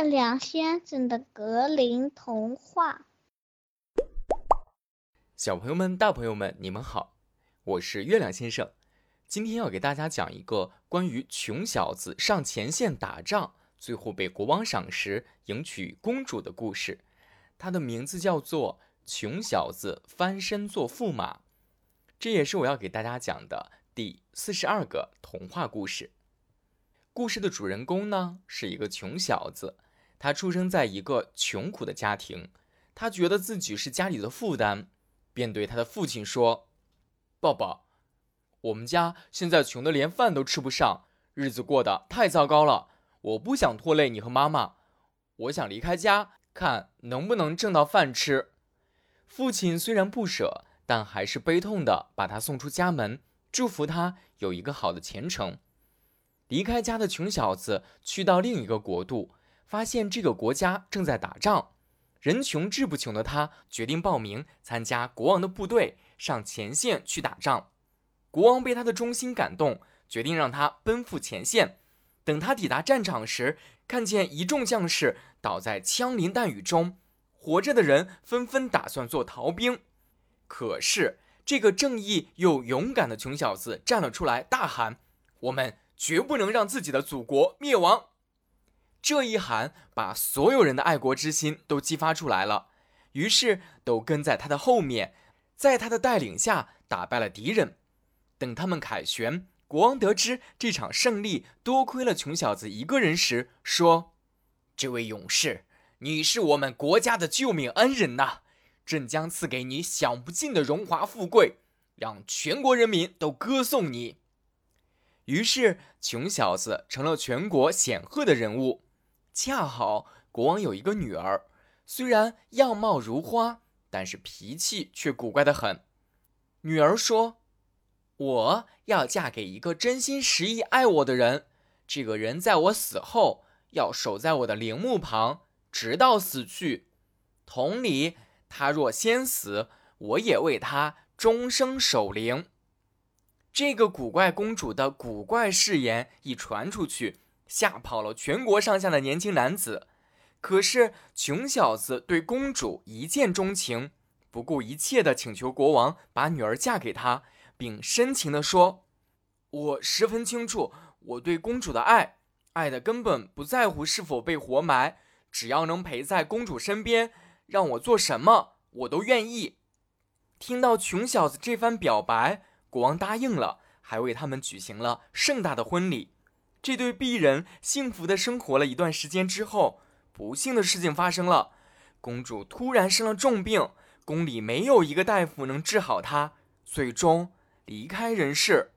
月亮先生的格林童话。小朋友们、大朋友们，你们好，我是月亮先生。今天要给大家讲一个关于穷小子上前线打仗，最后被国王赏识，迎娶公主的故事。它的名字叫做《穷小子翻身做驸马》，这也是我要给大家讲的第四十二个童话故事。故事的主人公呢，是一个穷小子，他出生在一个穷苦的家庭，他觉得自己是家里的负担。便对他的父亲说：“爸爸，我们家现在穷得连饭都吃不上，日子过得太糟糕了。我不想拖累你和妈妈，我想离开家，看能不能挣到饭吃。”父亲虽然不舍，但还是悲痛地把他送出家门，祝福他有一个好的前程。离开家的穷小子去到另一个国度，发现这个国家正在打仗。人穷志不穷的他决定报名参加国王的部队，上前线去打仗。国王被他的忠心感动，决定让他奔赴前线。等他抵达战场时，看见一众将士倒在枪林弹雨中，活着的人纷纷打算做逃兵。可是这个正义又勇敢的穷小子站了出来，大喊：“我们绝不能让自己的祖国灭亡！”这一喊，把所有人的爱国之心都激发出来了，于是都跟在他的后面，在他的带领下打败了敌人。等他们凯旋，国王得知这场胜利多亏了穷小子一个人时，说：“这位勇士，你是我们国家的救命恩人呐！朕将赐给你享不尽的荣华富贵，让全国人民都歌颂你。”于是，穷小子成了全国显赫的人物。恰好国王有一个女儿，虽然样貌如花，但是脾气却古怪的很。女儿说：“我要嫁给一个真心实意爱我的人，这个人在我死后要守在我的陵墓旁，直到死去。同理，他若先死，我也为他终生守灵。”这个古怪公主的古怪誓言一传出去。吓跑了全国上下的年轻男子，可是穷小子对公主一见钟情，不顾一切的请求国王把女儿嫁给他，并深情地说：“我十分清楚我对公主的爱，爱的根本不在乎是否被活埋，只要能陪在公主身边，让我做什么我都愿意。”听到穷小子这番表白，国王答应了，还为他们举行了盛大的婚礼。这对璧人幸福的生活了一段时间之后，不幸的事情发生了，公主突然生了重病，宫里没有一个大夫能治好她，最终离开人世。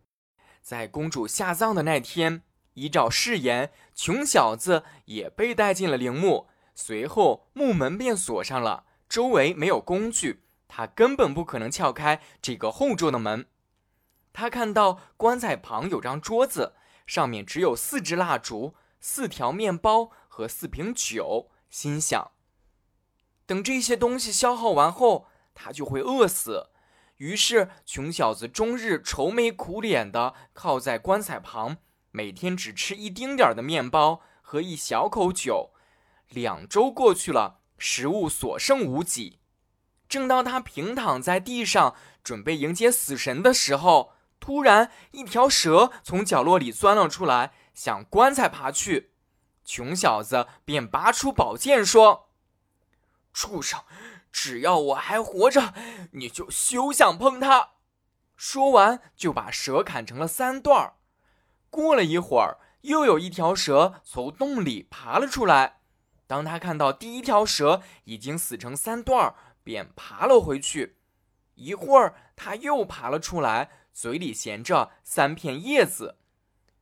在公主下葬的那天，依照誓言，穷小子也被带进了陵墓，随后墓门便锁上了，周围没有工具，他根本不可能撬开这个厚重的门。他看到棺材旁有张桌子。上面只有四支蜡烛、四条面包和四瓶酒，心想：等这些东西消耗完后，他就会饿死。于是，穷小子终日愁眉苦脸地靠在棺材旁，每天只吃一丁点儿的面包和一小口酒。两周过去了，食物所剩无几。正当他平躺在地上准备迎接死神的时候，突然，一条蛇从角落里钻了出来，向棺材爬去。穷小子便拔出宝剑说：“畜生，只要我还活着，你就休想碰它！”说完，就把蛇砍成了三段儿。过了一会儿，又有一条蛇从洞里爬了出来。当他看到第一条蛇已经死成三段儿，便爬了回去。一会儿，他又爬了出来。嘴里衔着三片叶子，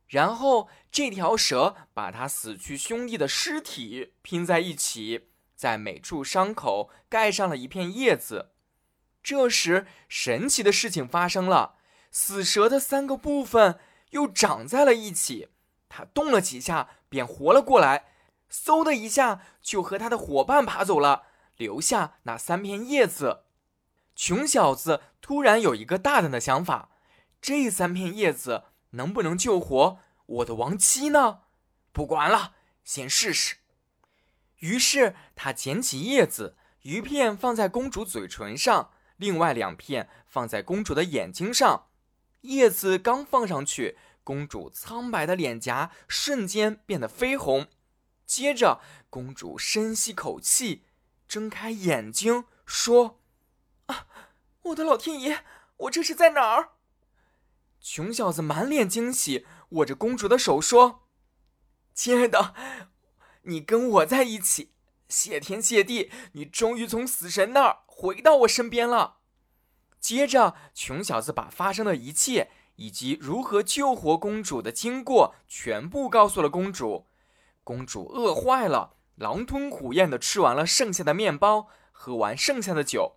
然后这条蛇把他死去兄弟的尸体拼在一起，在每处伤口盖上了一片叶子。这时，神奇的事情发生了：死蛇的三个部分又长在了一起。它动了几下，便活了过来，嗖的一下就和他的伙伴爬走了，留下那三片叶子。穷小子突然有一个大胆的想法。这三片叶子能不能救活我的亡妻呢？不管了，先试试。于是他捡起叶子，一片放在公主嘴唇上，另外两片放在公主的眼睛上。叶子刚放上去，公主苍白的脸颊瞬间变得绯红。接着，公主深吸口气，睁开眼睛说：“啊，我的老天爷，我这是在哪儿？”穷小子满脸惊喜，握着公主的手说：“亲爱的。”你跟我在一起，谢天谢地，你终于从死神那儿回到我身边了。接着，穷小子把发生的一切以及如何救活公主的经过全部告诉了公主。公主饿坏了，狼吞虎咽的吃完了剩下的面包，喝完剩下的酒。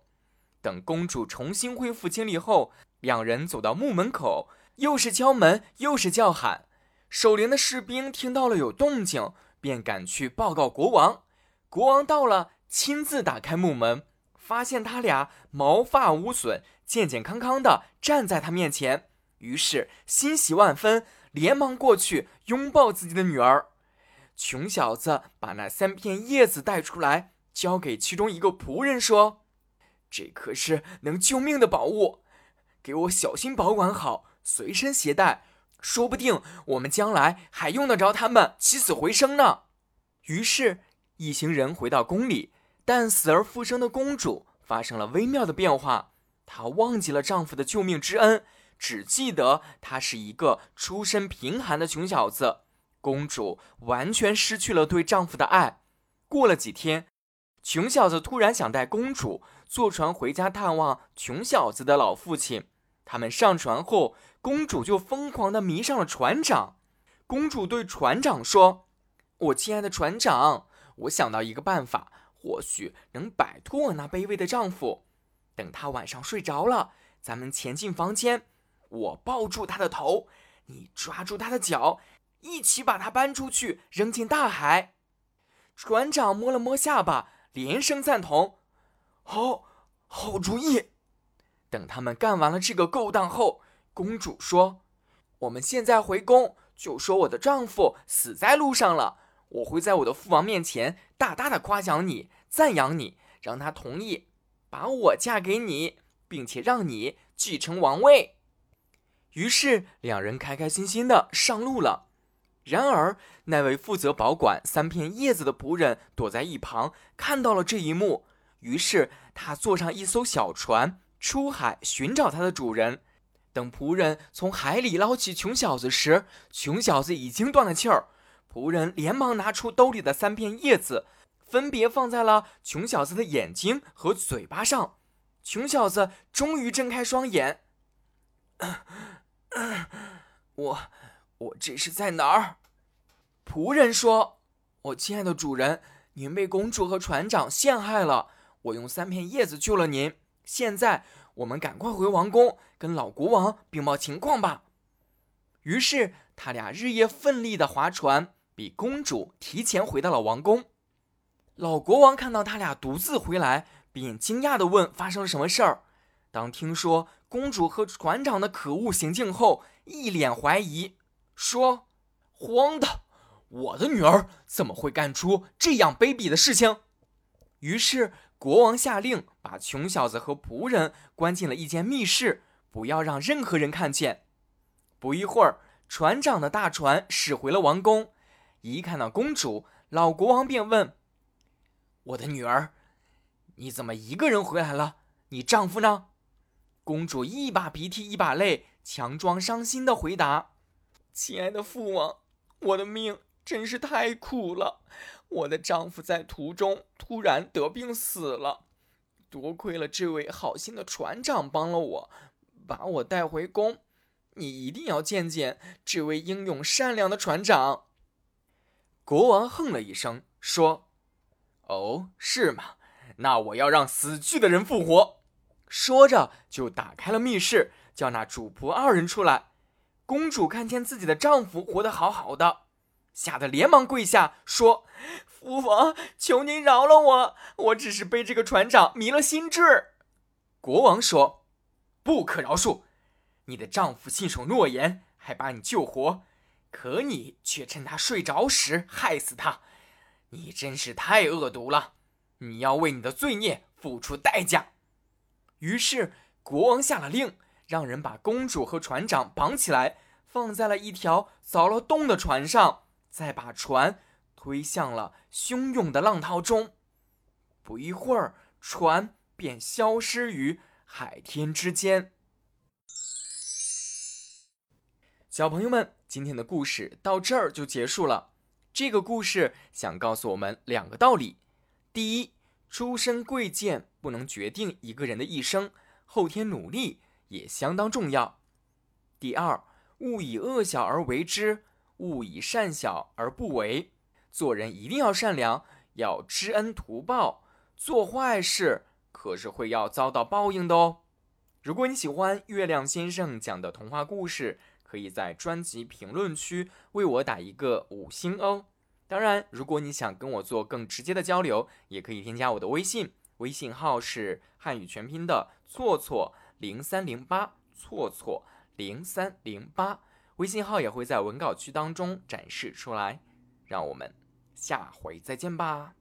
等公主重新恢复精力后，两人走到墓门口，又是敲门又是叫喊。守灵的士兵听到了有动静。便赶去报告国王。国王到了，亲自打开木门，发现他俩毛发无损、健健康康的站在他面前，于是欣喜万分，连忙过去拥抱自己的女儿。穷小子把那三片叶子带出来，交给其中一个仆人，说：“这可是能救命的宝物，给我小心保管好，随身携带。”说不定我们将来还用得着他们起死回生呢。于是，一行人回到宫里，但死而复生的公主发生了微妙的变化。她忘记了丈夫的救命之恩，只记得他是一个出身贫寒的穷小子。公主完全失去了对丈夫的爱。过了几天，穷小子突然想带公主坐船回家探望穷小子的老父亲。他们上船后。公主就疯狂地迷上了船长。公主对船长说：“我亲爱的船长，我想到一个办法，或许能摆脱我那卑微的丈夫。等他晚上睡着了，咱们潜进房间，我抱住他的头，你抓住他的脚，一起把他搬出去，扔进大海。”船长摸了摸下巴，连声赞同：“好，好主意。”等他们干完了这个勾当后。公主说：“我们现在回宫，就说我的丈夫死在路上了。我会在我的父王面前大大的夸奖你，赞扬你，让他同意把我嫁给你，并且让你继承王位。”于是两人开开心心的上路了。然而，那位负责保管三片叶子的仆人躲在一旁，看到了这一幕，于是他坐上一艘小船出海寻找他的主人。等仆人从海里捞起穷小子时，穷小子已经断了气儿。仆人连忙拿出兜里的三片叶子，分别放在了穷小子的眼睛和嘴巴上。穷小子终于睁开双眼。我，我这是在哪儿？仆人说：“我亲爱的主人，您被公主和船长陷害了。我用三片叶子救了您。现在。”我们赶快回王宫，跟老国王禀报情况吧。于是，他俩日夜奋力的划船，比公主提前回到了王宫。老国王看到他俩独自回来，便惊讶的问：“发生了什么事儿？”当听说公主和船长的可恶行径后，一脸怀疑，说：“荒唐！我的女儿怎么会干出这样卑鄙的事情？”于是。国王下令把穷小子和仆人关进了一间密室，不要让任何人看见。不一会儿，船长的大船驶回了王宫。一看到公主，老国王便问：“我的女儿，你怎么一个人回来了？你丈夫呢？”公主一把鼻涕一把泪，强装伤心的回答：“亲爱的父王，我的命真是太苦了。”我的丈夫在途中突然得病死了，多亏了这位好心的船长帮了我，把我带回宫。你一定要见见这位英勇善良的船长。国王哼了一声，说：“哦，是吗？那我要让死去的人复活。”说着就打开了密室，叫那主仆二人出来。公主看见自己的丈夫活得好好的。吓得连忙跪下说：“父王，求您饶了我，我只是被这个船长迷了心智。”国王说：“不可饶恕！你的丈夫信守诺言，还把你救活，可你却趁他睡着时害死他，你真是太恶毒了！你要为你的罪孽付出代价。”于是国王下了令，让人把公主和船长绑起来，放在了一条凿了洞的船上，再把船推向了汹涌的浪涛中。不一会儿，船便消失于海天之间。小朋友们，今天的故事到这儿就结束了。这个故事想告诉我们两个道理：第一，出身贵贱不能决定一个人的一生，后天努力也相当重要；第二，勿以恶小而为之，勿以善小而不为。做人一定要善良，要知恩图报；做坏事可是会要遭到报应的哦。如果你喜欢月亮先生讲的童话故事，可以在专辑评论区为我打一个五星哦。当然，如果你想跟我做更直接的交流，也可以添加我的微信，微信号是汉语全拼的错错零三零八错错零三零八，微信号也会在文稿区当中展示出来。让我们下回再见吧。